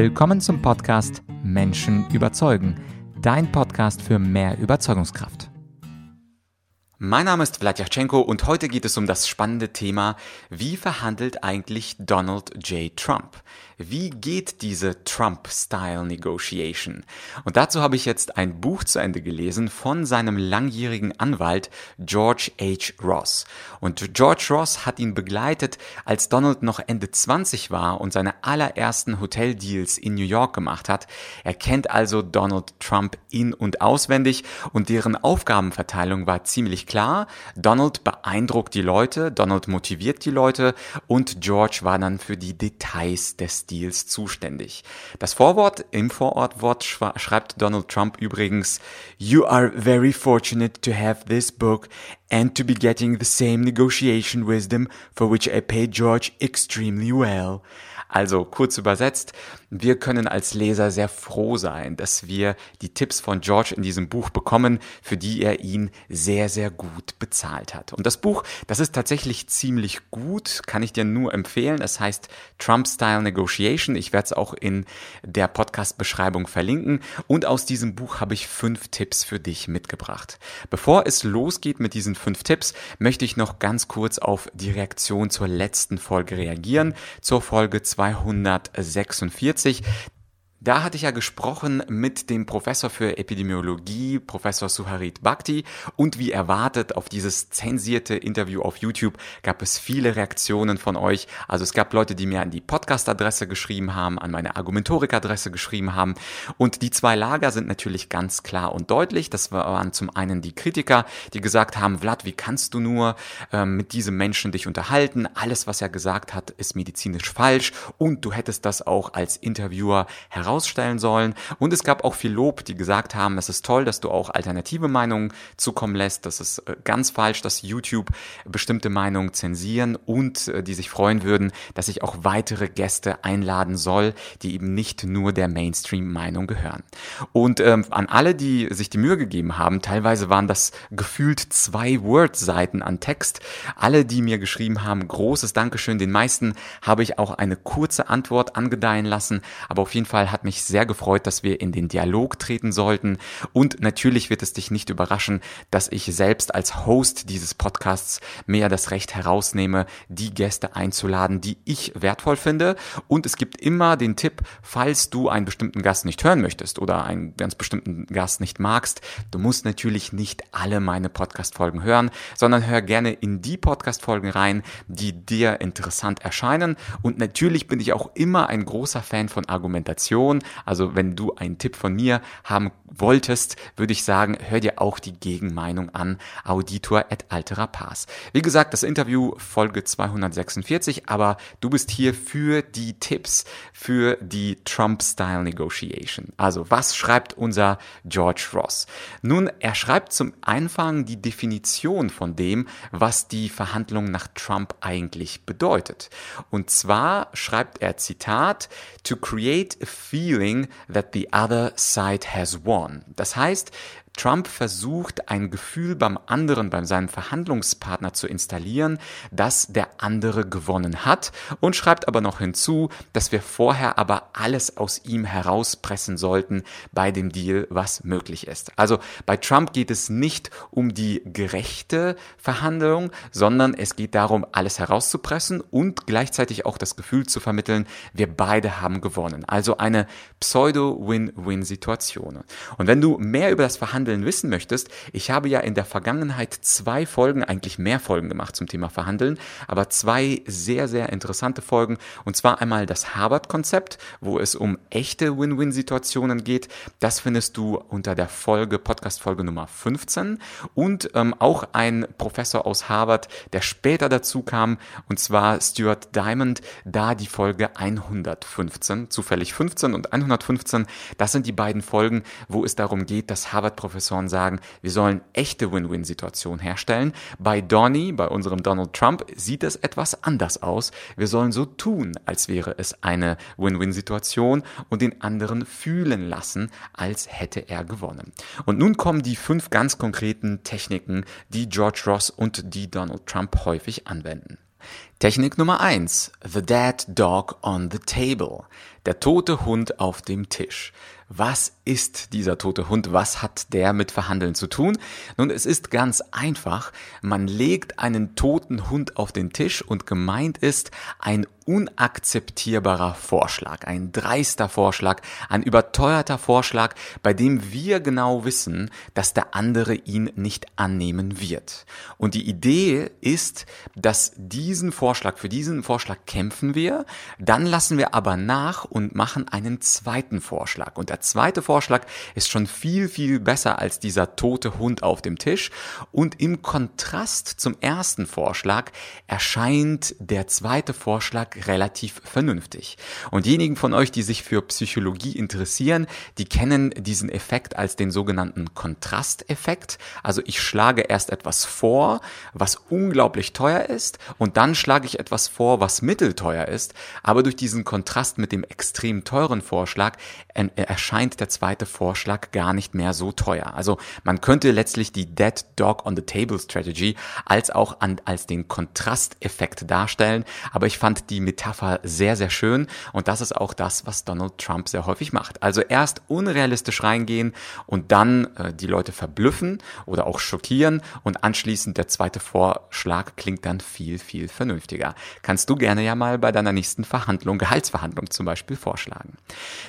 Willkommen zum Podcast Menschen überzeugen, dein Podcast für mehr Überzeugungskraft. Mein Name ist Vladyachenko und heute geht es um das spannende Thema, wie verhandelt eigentlich Donald J. Trump? Wie geht diese Trump-Style Negotiation? Und dazu habe ich jetzt ein Buch zu Ende gelesen von seinem langjährigen Anwalt George H. Ross. Und George Ross hat ihn begleitet, als Donald noch Ende 20 war und seine allerersten Hoteldeals in New York gemacht hat. Er kennt also Donald Trump in- und auswendig und deren Aufgabenverteilung war ziemlich klar. Donald beeindruckt die Leute, Donald motiviert die Leute und George war dann für die Details des Deals zuständig. Das Vorwort im Vorortwort schreibt Donald Trump übrigens, You are very fortunate to have this book and to be getting the same negotiation wisdom for which I paid George extremely well. Also kurz übersetzt, wir können als Leser sehr froh sein, dass wir die Tipps von George in diesem Buch bekommen, für die er ihn sehr, sehr gut bezahlt hat. Und das Buch, das ist tatsächlich ziemlich gut, kann ich dir nur empfehlen. Es heißt Trump-Style Negotiation. Ich werde es auch in der Podcast-Beschreibung verlinken. Und aus diesem Buch habe ich fünf Tipps für dich mitgebracht. Bevor es losgeht mit diesen fünf Tipps, möchte ich noch ganz kurz auf die Reaktion zur letzten Folge reagieren, zur Folge 246 40. Da hatte ich ja gesprochen mit dem Professor für Epidemiologie, Professor Suharit Bhakti, und wie erwartet auf dieses zensierte Interview auf YouTube gab es viele Reaktionen von euch. Also es gab Leute, die mir an die Podcast-Adresse geschrieben haben, an meine Argumentorik-Adresse geschrieben haben. Und die zwei Lager sind natürlich ganz klar und deutlich. Das waren zum einen die Kritiker, die gesagt haben, Vlad, wie kannst du nur ähm, mit diesem Menschen dich unterhalten? Alles, was er gesagt hat, ist medizinisch falsch und du hättest das auch als Interviewer heraus herausstellen sollen. Und es gab auch viel Lob, die gesagt haben, es ist toll, dass du auch alternative Meinungen zukommen lässt. Das ist äh, ganz falsch, dass YouTube bestimmte Meinungen zensieren und äh, die sich freuen würden, dass ich auch weitere Gäste einladen soll, die eben nicht nur der Mainstream-Meinung gehören. Und ähm, an alle, die sich die Mühe gegeben haben, teilweise waren das gefühlt zwei Word-Seiten an Text. Alle, die mir geschrieben haben, großes Dankeschön. Den meisten habe ich auch eine kurze Antwort angedeihen lassen, aber auf jeden Fall hat hat mich sehr gefreut, dass wir in den Dialog treten sollten. Und natürlich wird es dich nicht überraschen, dass ich selbst als Host dieses Podcasts mehr das Recht herausnehme, die Gäste einzuladen, die ich wertvoll finde. Und es gibt immer den Tipp, falls du einen bestimmten Gast nicht hören möchtest oder einen ganz bestimmten Gast nicht magst, du musst natürlich nicht alle meine Podcast-Folgen hören, sondern hör gerne in die Podcast-Folgen rein, die dir interessant erscheinen. Und natürlich bin ich auch immer ein großer Fan von Argumentation Information. Also wenn du einen Tipp von mir haben wolltest, würde ich sagen, hör dir auch die Gegenmeinung an. Auditor et altera pars. Wie gesagt, das Interview Folge 246, aber du bist hier für die Tipps für die Trump-Style Negotiation. Also was schreibt unser George Ross? Nun, er schreibt zum Anfang die Definition von dem, was die Verhandlung nach Trump eigentlich bedeutet. Und zwar schreibt er Zitat, to create a feeling that the other side has won. Das heißt, Trump versucht, ein Gefühl beim anderen, bei seinem Verhandlungspartner zu installieren, dass der andere gewonnen hat und schreibt aber noch hinzu, dass wir vorher aber alles aus ihm herauspressen sollten bei dem Deal, was möglich ist. Also bei Trump geht es nicht um die gerechte Verhandlung, sondern es geht darum, alles herauszupressen und gleichzeitig auch das Gefühl zu vermitteln, wir beide haben gewonnen. Also eine Pseudo-Win-Win-Situation. Und wenn du mehr über das Verhandeln Verhandeln wissen möchtest, ich habe ja in der Vergangenheit zwei Folgen, eigentlich mehr Folgen gemacht zum Thema Verhandeln, aber zwei sehr, sehr interessante Folgen. Und zwar einmal das Harvard-Konzept, wo es um echte Win-Win-Situationen geht. Das findest du unter der Folge, Podcast-Folge Nummer 15. Und ähm, auch ein Professor aus Harvard, der später dazu kam, und zwar Stuart Diamond, da die Folge 115, zufällig 15 und 115. Das sind die beiden Folgen, wo es darum geht, dass Harvard-Professor Professoren sagen, wir sollen echte Win-Win-Situationen herstellen. Bei Donny, bei unserem Donald Trump, sieht es etwas anders aus. Wir sollen so tun, als wäre es eine Win-Win-Situation und den anderen fühlen lassen, als hätte er gewonnen. Und nun kommen die fünf ganz konkreten Techniken, die George Ross und die Donald Trump häufig anwenden. Technik Nummer eins: The Dead Dog on the Table. Der tote Hund auf dem Tisch. Was ist dieser tote Hund? Was hat der mit Verhandeln zu tun? Nun, es ist ganz einfach. Man legt einen toten Hund auf den Tisch und gemeint ist ein unakzeptierbarer Vorschlag, ein dreister Vorschlag, ein überteuerter Vorschlag, bei dem wir genau wissen, dass der andere ihn nicht annehmen wird. Und die Idee ist, dass diesen Vorschlag, für diesen Vorschlag kämpfen wir, dann lassen wir aber nach und machen einen zweiten Vorschlag. Und der zweite Vorschlag ist schon viel, viel besser als dieser tote Hund auf dem Tisch. Und im Kontrast zum ersten Vorschlag erscheint der zweite Vorschlag relativ vernünftig. Und diejenigen von euch, die sich für Psychologie interessieren, die kennen diesen Effekt als den sogenannten Kontrasteffekt. Also ich schlage erst etwas vor, was unglaublich teuer ist, und dann schlage ich etwas vor, was mittelteuer ist. Aber durch diesen Kontrast mit dem extrem teuren Vorschlag erscheint der zweite Vorschlag gar nicht mehr so teuer. Also man könnte letztlich die Dead Dog on the Table Strategy als auch an, als den Kontrasteffekt darstellen. Aber ich fand die Metapher sehr, sehr schön und das ist auch das, was Donald Trump sehr häufig macht. Also erst unrealistisch reingehen und dann äh, die Leute verblüffen oder auch schockieren und anschließend der zweite Vorschlag klingt dann viel, viel vernünftiger. Kannst du gerne ja mal bei deiner nächsten Verhandlung, Gehaltsverhandlung zum Beispiel vorschlagen.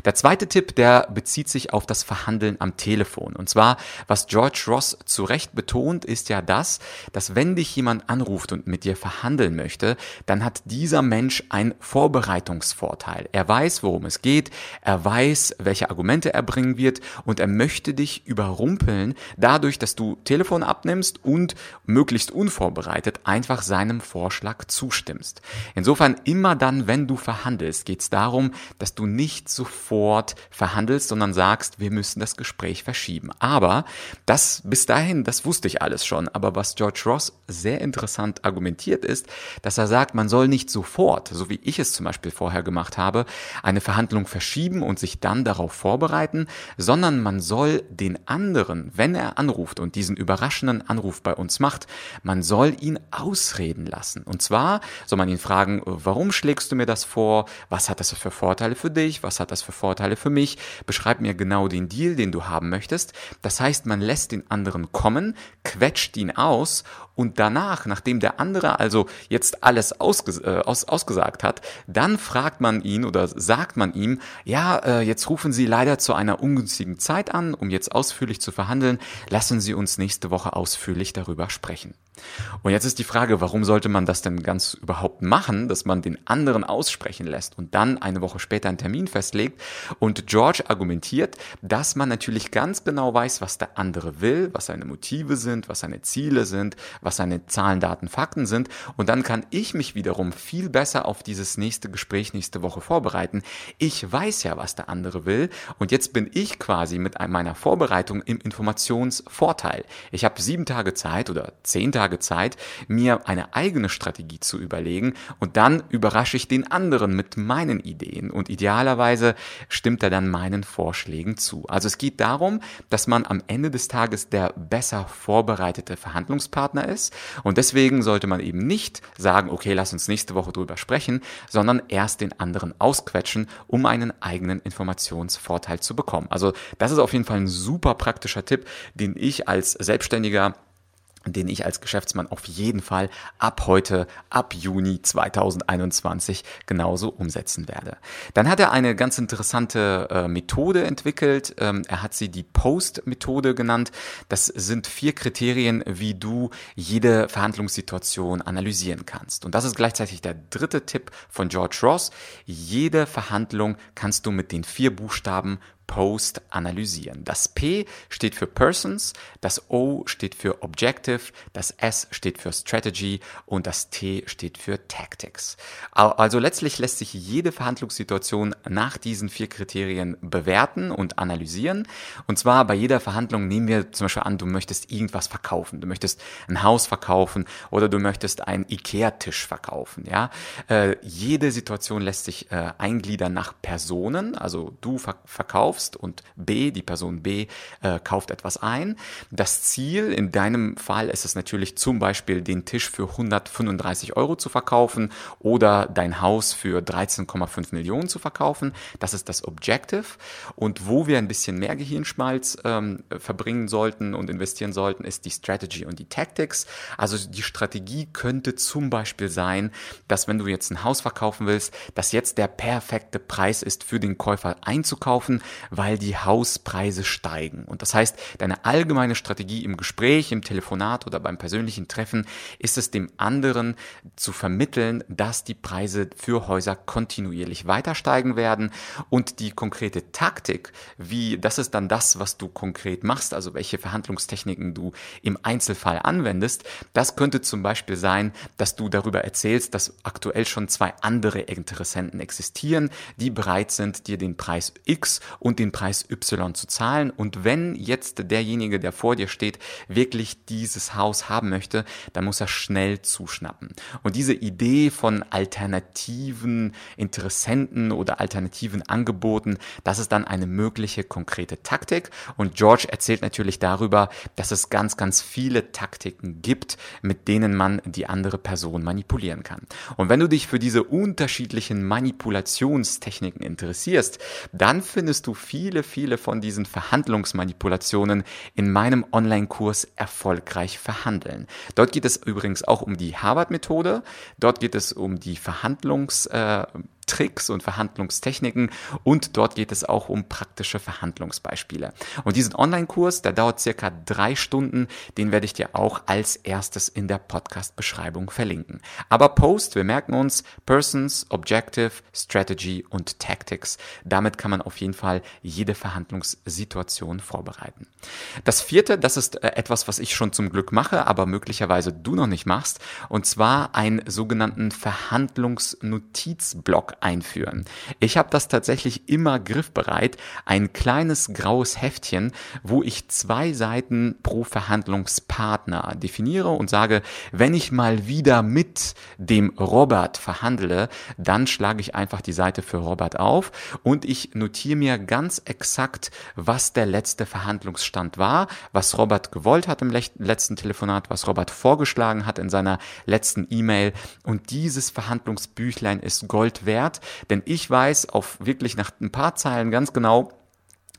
Der zweite Tipp, der bezieht sich auf das Verhandeln am Telefon. Und zwar, was George Ross zu Recht betont, ist ja das, dass wenn dich jemand anruft und mit dir verhandeln möchte, dann hat dieser Mensch ein Vorbereitungsvorteil. Er weiß, worum es geht, er weiß, welche Argumente er bringen wird und er möchte dich überrumpeln, dadurch, dass du Telefon abnimmst und möglichst unvorbereitet einfach seinem Vorschlag zustimmst. Insofern immer dann, wenn du verhandelst, geht es darum, dass du nicht sofort verhandelst, sondern sagst, wir müssen das Gespräch verschieben. Aber das bis dahin, das wusste ich alles schon. Aber was George Ross sehr interessant argumentiert ist, dass er sagt, man soll nicht sofort, so wie ich es zum Beispiel vorher gemacht habe, eine Verhandlung verschieben und sich dann darauf vorbereiten, sondern man soll den anderen, wenn er anruft und diesen überraschenden Anruf bei uns macht, man soll ihn ausreden lassen. Und zwar soll man ihn fragen, warum schlägst du mir das vor? Was hat das für Vorteile für dich? Was hat das für Vorteile für mich? Beschreib mir genau den Deal, den du haben möchtest. Das heißt, man lässt den anderen kommen, quetscht ihn aus und danach, nachdem der andere also jetzt alles ausges äh, aus ausgesagt hat, dann fragt man ihn oder sagt man ihm, ja, äh, jetzt rufen Sie leider zu einer ungünstigen Zeit an, um jetzt ausführlich zu verhandeln. Lassen Sie uns nächste Woche ausführlich darüber sprechen. Und jetzt ist die Frage, warum sollte man das denn ganz überhaupt machen, dass man den anderen aussprechen lässt und dann eine Woche später einen Termin festlegt? Und George argumentiert, dass man natürlich ganz genau weiß, was der andere will, was seine Motive sind, was seine Ziele sind, seine Zahlen, Daten, Fakten sind. Und dann kann ich mich wiederum viel besser auf dieses nächste Gespräch nächste Woche vorbereiten. Ich weiß ja, was der andere will. Und jetzt bin ich quasi mit meiner Vorbereitung im Informationsvorteil. Ich habe sieben Tage Zeit oder zehn Tage Zeit, mir eine eigene Strategie zu überlegen und dann überrasche ich den anderen mit meinen Ideen und idealerweise stimmt er dann meinen Vorschlägen zu. Also es geht darum, dass man am Ende des Tages der besser vorbereitete Verhandlungspartner ist und deswegen sollte man eben nicht sagen, okay, lass uns nächste Woche drüber sprechen, sondern erst den anderen ausquetschen, um einen eigenen Informationsvorteil zu bekommen. Also das ist auf jeden Fall ein super praktischer Tipp, den ich als Selbstständiger den ich als Geschäftsmann auf jeden Fall ab heute, ab Juni 2021 genauso umsetzen werde. Dann hat er eine ganz interessante äh, Methode entwickelt. Ähm, er hat sie die Post-Methode genannt. Das sind vier Kriterien, wie du jede Verhandlungssituation analysieren kannst. Und das ist gleichzeitig der dritte Tipp von George Ross. Jede Verhandlung kannst du mit den vier Buchstaben Post analysieren. Das P steht für Persons, das O steht für Objective, das S steht für Strategy und das T steht für Tactics. Also letztlich lässt sich jede Verhandlungssituation nach diesen vier Kriterien bewerten und analysieren. Und zwar bei jeder Verhandlung nehmen wir zum Beispiel an, du möchtest irgendwas verkaufen. Du möchtest ein Haus verkaufen oder du möchtest einen Ikea-Tisch verkaufen. Ja, äh, jede Situation lässt sich äh, eingliedern nach Personen. Also du verkaufst kaufst und B, die Person B, äh, kauft etwas ein. Das Ziel, in deinem Fall ist es natürlich zum Beispiel den Tisch für 135 Euro zu verkaufen oder dein Haus für 13,5 Millionen zu verkaufen. Das ist das Objective. Und wo wir ein bisschen mehr Gehirnschmalz ähm, verbringen sollten und investieren sollten, ist die Strategy und die Tactics. Also die Strategie könnte zum Beispiel sein, dass wenn du jetzt ein Haus verkaufen willst, dass jetzt der perfekte Preis ist für den Käufer einzukaufen, weil die Hauspreise steigen. Und das heißt, deine allgemeine Strategie im Gespräch, im Telefonat oder beim persönlichen Treffen ist es dem anderen zu vermitteln, dass die Preise für Häuser kontinuierlich weiter steigen werden und die konkrete Taktik, wie das ist dann das, was du konkret machst, also welche Verhandlungstechniken du im Einzelfall anwendest, das könnte zum Beispiel sein, dass du darüber erzählst, dass aktuell schon zwei andere Interessenten existieren, die bereit sind, dir den Preis X und den Preis Y zu zahlen. Und wenn jetzt derjenige, der vor dir steht, wirklich dieses Haus haben möchte, dann muss er schnell zuschnappen. Und diese Idee von alternativen Interessenten oder alternativen Angeboten, das ist dann eine mögliche konkrete Taktik. Und George erzählt natürlich darüber, dass es ganz, ganz viele Taktiken gibt, mit denen man die andere Person manipulieren kann. Und wenn du dich für diese unterschiedlichen Manipulationstechniken interessierst, dann findest du viele, viele von diesen Verhandlungsmanipulationen in meinem Online-Kurs Erfolgreich verhandeln. Dort geht es übrigens auch um die Harvard-Methode. Dort geht es um die Verhandlungs- äh, Tricks und Verhandlungstechniken und dort geht es auch um praktische Verhandlungsbeispiele. Und diesen Online-Kurs, der dauert circa drei Stunden, den werde ich dir auch als erstes in der Podcast-Beschreibung verlinken. Aber Post, wir merken uns Persons, Objective, Strategy und Tactics. Damit kann man auf jeden Fall jede Verhandlungssituation vorbereiten. Das vierte, das ist äh, etwas, was ich schon zum Glück mache, aber möglicherweise du noch nicht machst, und zwar einen sogenannten Verhandlungsnotizblock einführen. Ich habe das tatsächlich immer griffbereit, ein kleines graues Heftchen, wo ich zwei Seiten pro Verhandlungspartner definiere und sage, wenn ich mal wieder mit dem Robert verhandle, dann schlage ich einfach die Seite für Robert auf und ich notiere mir ganz exakt, was der letzte Verhandlungsstand war, was Robert gewollt hat im letzten Telefonat, was Robert vorgeschlagen hat in seiner letzten E-Mail. Und dieses Verhandlungsbüchlein ist Gold wert wert, denn ich weiß auf wirklich nach ein paar Zeilen ganz genau,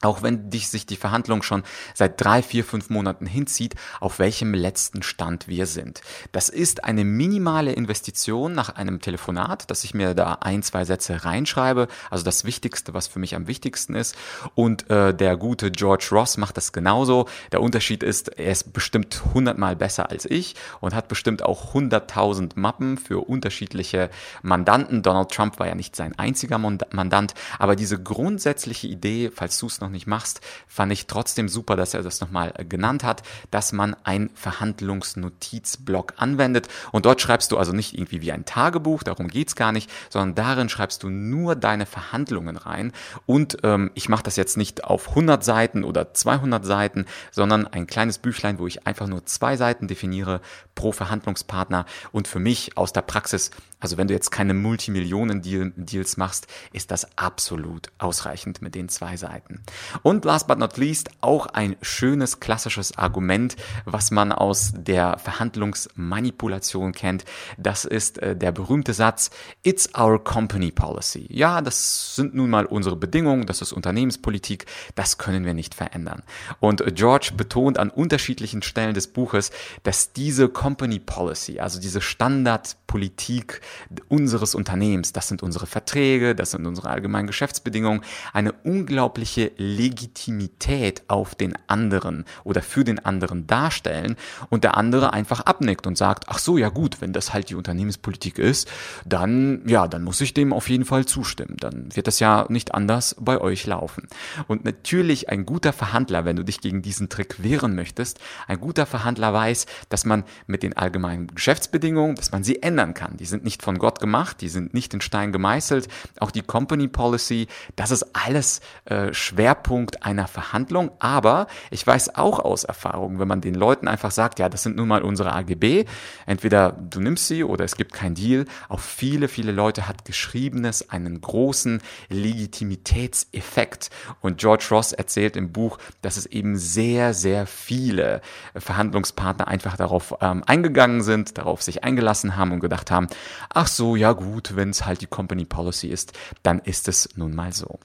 auch wenn dich sich die Verhandlung schon seit drei, vier, fünf Monaten hinzieht, auf welchem letzten Stand wir sind. Das ist eine minimale Investition nach einem Telefonat, dass ich mir da ein, zwei Sätze reinschreibe, also das Wichtigste, was für mich am wichtigsten ist. Und äh, der gute George Ross macht das genauso. Der Unterschied ist, er ist bestimmt hundertmal besser als ich und hat bestimmt auch hunderttausend Mappen für unterschiedliche Mandanten. Donald Trump war ja nicht sein einziger Mandant, aber diese grundsätzliche Idee, falls du es noch noch nicht machst, fand ich trotzdem super, dass er das nochmal genannt hat, dass man ein Verhandlungsnotizblock anwendet. Und dort schreibst du also nicht irgendwie wie ein Tagebuch, darum geht's gar nicht, sondern darin schreibst du nur deine Verhandlungen rein. Und ähm, ich mache das jetzt nicht auf 100 Seiten oder 200 Seiten, sondern ein kleines Büchlein, wo ich einfach nur zwei Seiten definiere pro Verhandlungspartner. Und für mich aus der Praxis, also wenn du jetzt keine Multimillionen-Deals machst, ist das absolut ausreichend mit den zwei Seiten. Und last but not least auch ein schönes klassisches Argument, was man aus der Verhandlungsmanipulation kennt. Das ist äh, der berühmte Satz, It's our company policy. Ja, das sind nun mal unsere Bedingungen, das ist Unternehmenspolitik, das können wir nicht verändern. Und George betont an unterschiedlichen Stellen des Buches, dass diese Company Policy, also diese Standardpolitik unseres Unternehmens, das sind unsere Verträge, das sind unsere allgemeinen Geschäftsbedingungen, eine unglaubliche Legitimität auf den anderen oder für den anderen darstellen und der andere einfach abnickt und sagt, ach so, ja gut, wenn das halt die Unternehmenspolitik ist, dann, ja, dann muss ich dem auf jeden Fall zustimmen. Dann wird das ja nicht anders bei euch laufen. Und natürlich ein guter Verhandler, wenn du dich gegen diesen Trick wehren möchtest, ein guter Verhandler weiß, dass man mit den allgemeinen Geschäftsbedingungen, dass man sie ändern kann. Die sind nicht nicht von Gott gemacht, die sind nicht in Stein gemeißelt. Auch die Company Policy, das ist alles äh, Schwerpunkt einer Verhandlung. Aber ich weiß auch aus Erfahrung, wenn man den Leuten einfach sagt, ja, das sind nun mal unsere AGB, entweder du nimmst sie oder es gibt kein Deal. Auch viele, viele Leute hat Geschriebenes einen großen Legitimitätseffekt. Und George Ross erzählt im Buch, dass es eben sehr, sehr viele Verhandlungspartner einfach darauf ähm, eingegangen sind, darauf sich eingelassen haben und gedacht haben, ach so, ja gut, wenn es halt die Company Policy ist, dann ist es nun mal so.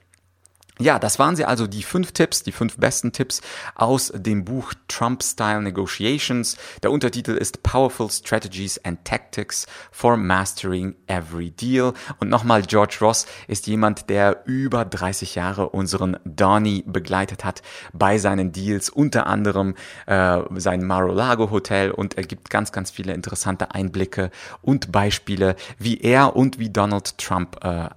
Ja, das waren sie also die fünf Tipps, die fünf besten Tipps aus dem Buch Trump Style Negotiations. Der Untertitel ist Powerful Strategies and Tactics for Mastering Every Deal. Und nochmal, George Ross ist jemand, der über 30 Jahre unseren Donny begleitet hat bei seinen Deals, unter anderem äh, sein Mar-a-Lago Hotel und er gibt ganz, ganz viele interessante Einblicke und Beispiele, wie er und wie Donald Trump äh, äh,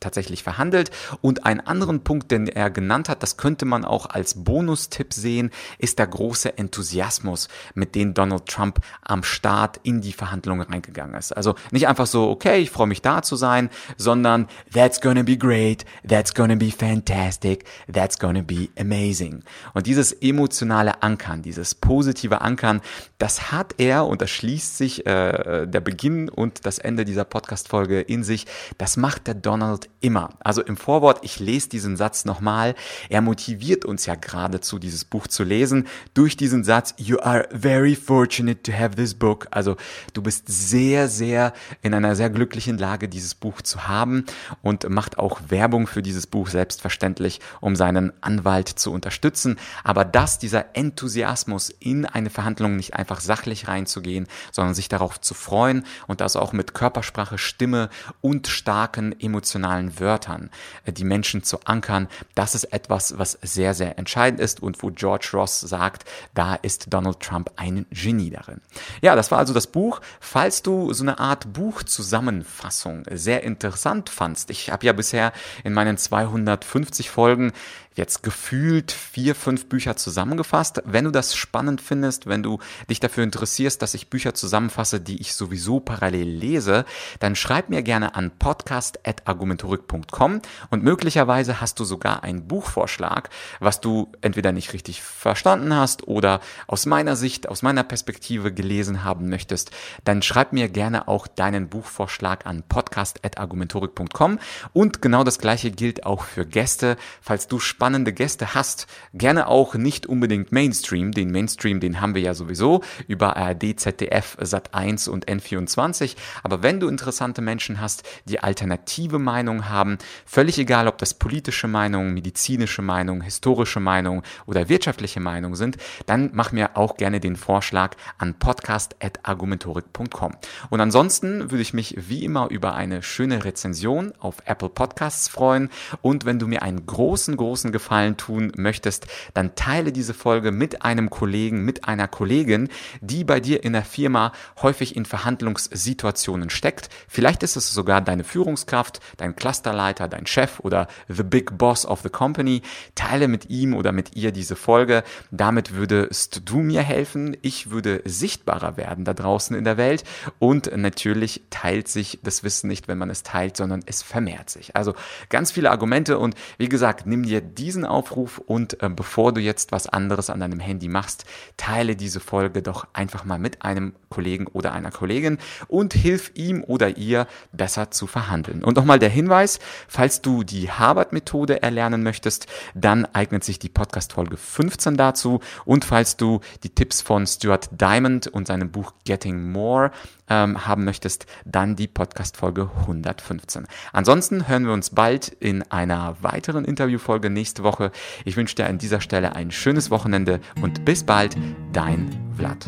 tatsächlich verhandelt. Und einen anderen Punkt, Punkt, den er genannt hat, das könnte man auch als Bonustipp sehen, ist der große Enthusiasmus, mit dem Donald Trump am Start in die Verhandlungen reingegangen ist. Also nicht einfach so, okay, ich freue mich da zu sein, sondern that's gonna be great, that's gonna be fantastic, that's gonna be amazing. Und dieses emotionale Ankern, dieses positive Ankern, das hat er und das schließt sich äh, der Beginn und das Ende dieser Podcast-Folge in sich, das macht der Donald immer. Also im Vorwort, ich lese diesen Satz Satz nochmal. Er motiviert uns ja geradezu, dieses Buch zu lesen, durch diesen Satz, You are very fortunate to have this book. Also du bist sehr, sehr in einer sehr glücklichen Lage, dieses Buch zu haben und macht auch Werbung für dieses Buch selbstverständlich, um seinen Anwalt zu unterstützen. Aber dass dieser Enthusiasmus in eine Verhandlung nicht einfach sachlich reinzugehen, sondern sich darauf zu freuen und das auch mit Körpersprache, Stimme und starken emotionalen Wörtern äh, die Menschen zu ankern kann, das ist etwas, was sehr, sehr entscheidend ist und wo George Ross sagt, da ist Donald Trump ein Genie darin. Ja, das war also das Buch. Falls du so eine Art Buchzusammenfassung sehr interessant fandst, ich habe ja bisher in meinen 250 Folgen jetzt gefühlt vier, fünf Bücher zusammengefasst. Wenn du das spannend findest, wenn du dich dafür interessierst, dass ich Bücher zusammenfasse, die ich sowieso parallel lese, dann schreib mir gerne an podcast.argumentorik.com und möglicherweise hast du sogar einen Buchvorschlag, was du entweder nicht richtig verstanden hast oder aus meiner Sicht, aus meiner Perspektive gelesen haben möchtest, dann schreib mir gerne auch deinen Buchvorschlag an podcast.argumentorik.com und genau das gleiche gilt auch für Gäste. Falls du spannend spannende Gäste hast, gerne auch nicht unbedingt Mainstream, den Mainstream, den haben wir ja sowieso über ARD, ZDF, Sat1 und N24, aber wenn du interessante Menschen hast, die alternative Meinungen haben, völlig egal, ob das politische Meinungen, medizinische Meinungen, historische Meinungen oder wirtschaftliche Meinungen sind, dann mach mir auch gerne den Vorschlag an podcast.argumentorik.com. Und ansonsten würde ich mich wie immer über eine schöne Rezension auf Apple Podcasts freuen. Und wenn du mir einen großen, großen Gefallen tun möchtest, dann teile diese Folge mit einem Kollegen, mit einer Kollegin, die bei dir in der Firma häufig in Verhandlungssituationen steckt. Vielleicht ist es sogar deine Führungskraft, dein Clusterleiter, dein Chef oder the big boss of the company. Teile mit ihm oder mit ihr diese Folge. Damit würdest du mir helfen. Ich würde sichtbarer werden da draußen in der Welt. Und natürlich teilt sich das Wissen nicht, wenn man es teilt, sondern es vermehrt sich. Also ganz viele Argumente und wie gesagt, nimm dir die diesen Aufruf und äh, bevor du jetzt was anderes an deinem Handy machst, teile diese Folge doch einfach mal mit einem Kollegen oder einer Kollegin und hilf ihm oder ihr besser zu verhandeln. Und nochmal der Hinweis, falls du die Harvard-Methode erlernen möchtest, dann eignet sich die Podcast-Folge 15 dazu und falls du die Tipps von Stuart Diamond und seinem Buch Getting More ähm, haben möchtest, dann die Podcast-Folge 115. Ansonsten hören wir uns bald in einer weiteren Interviewfolge nächste Woche. Ich wünsche dir an dieser Stelle ein schönes Wochenende und bis bald, dein Vlad.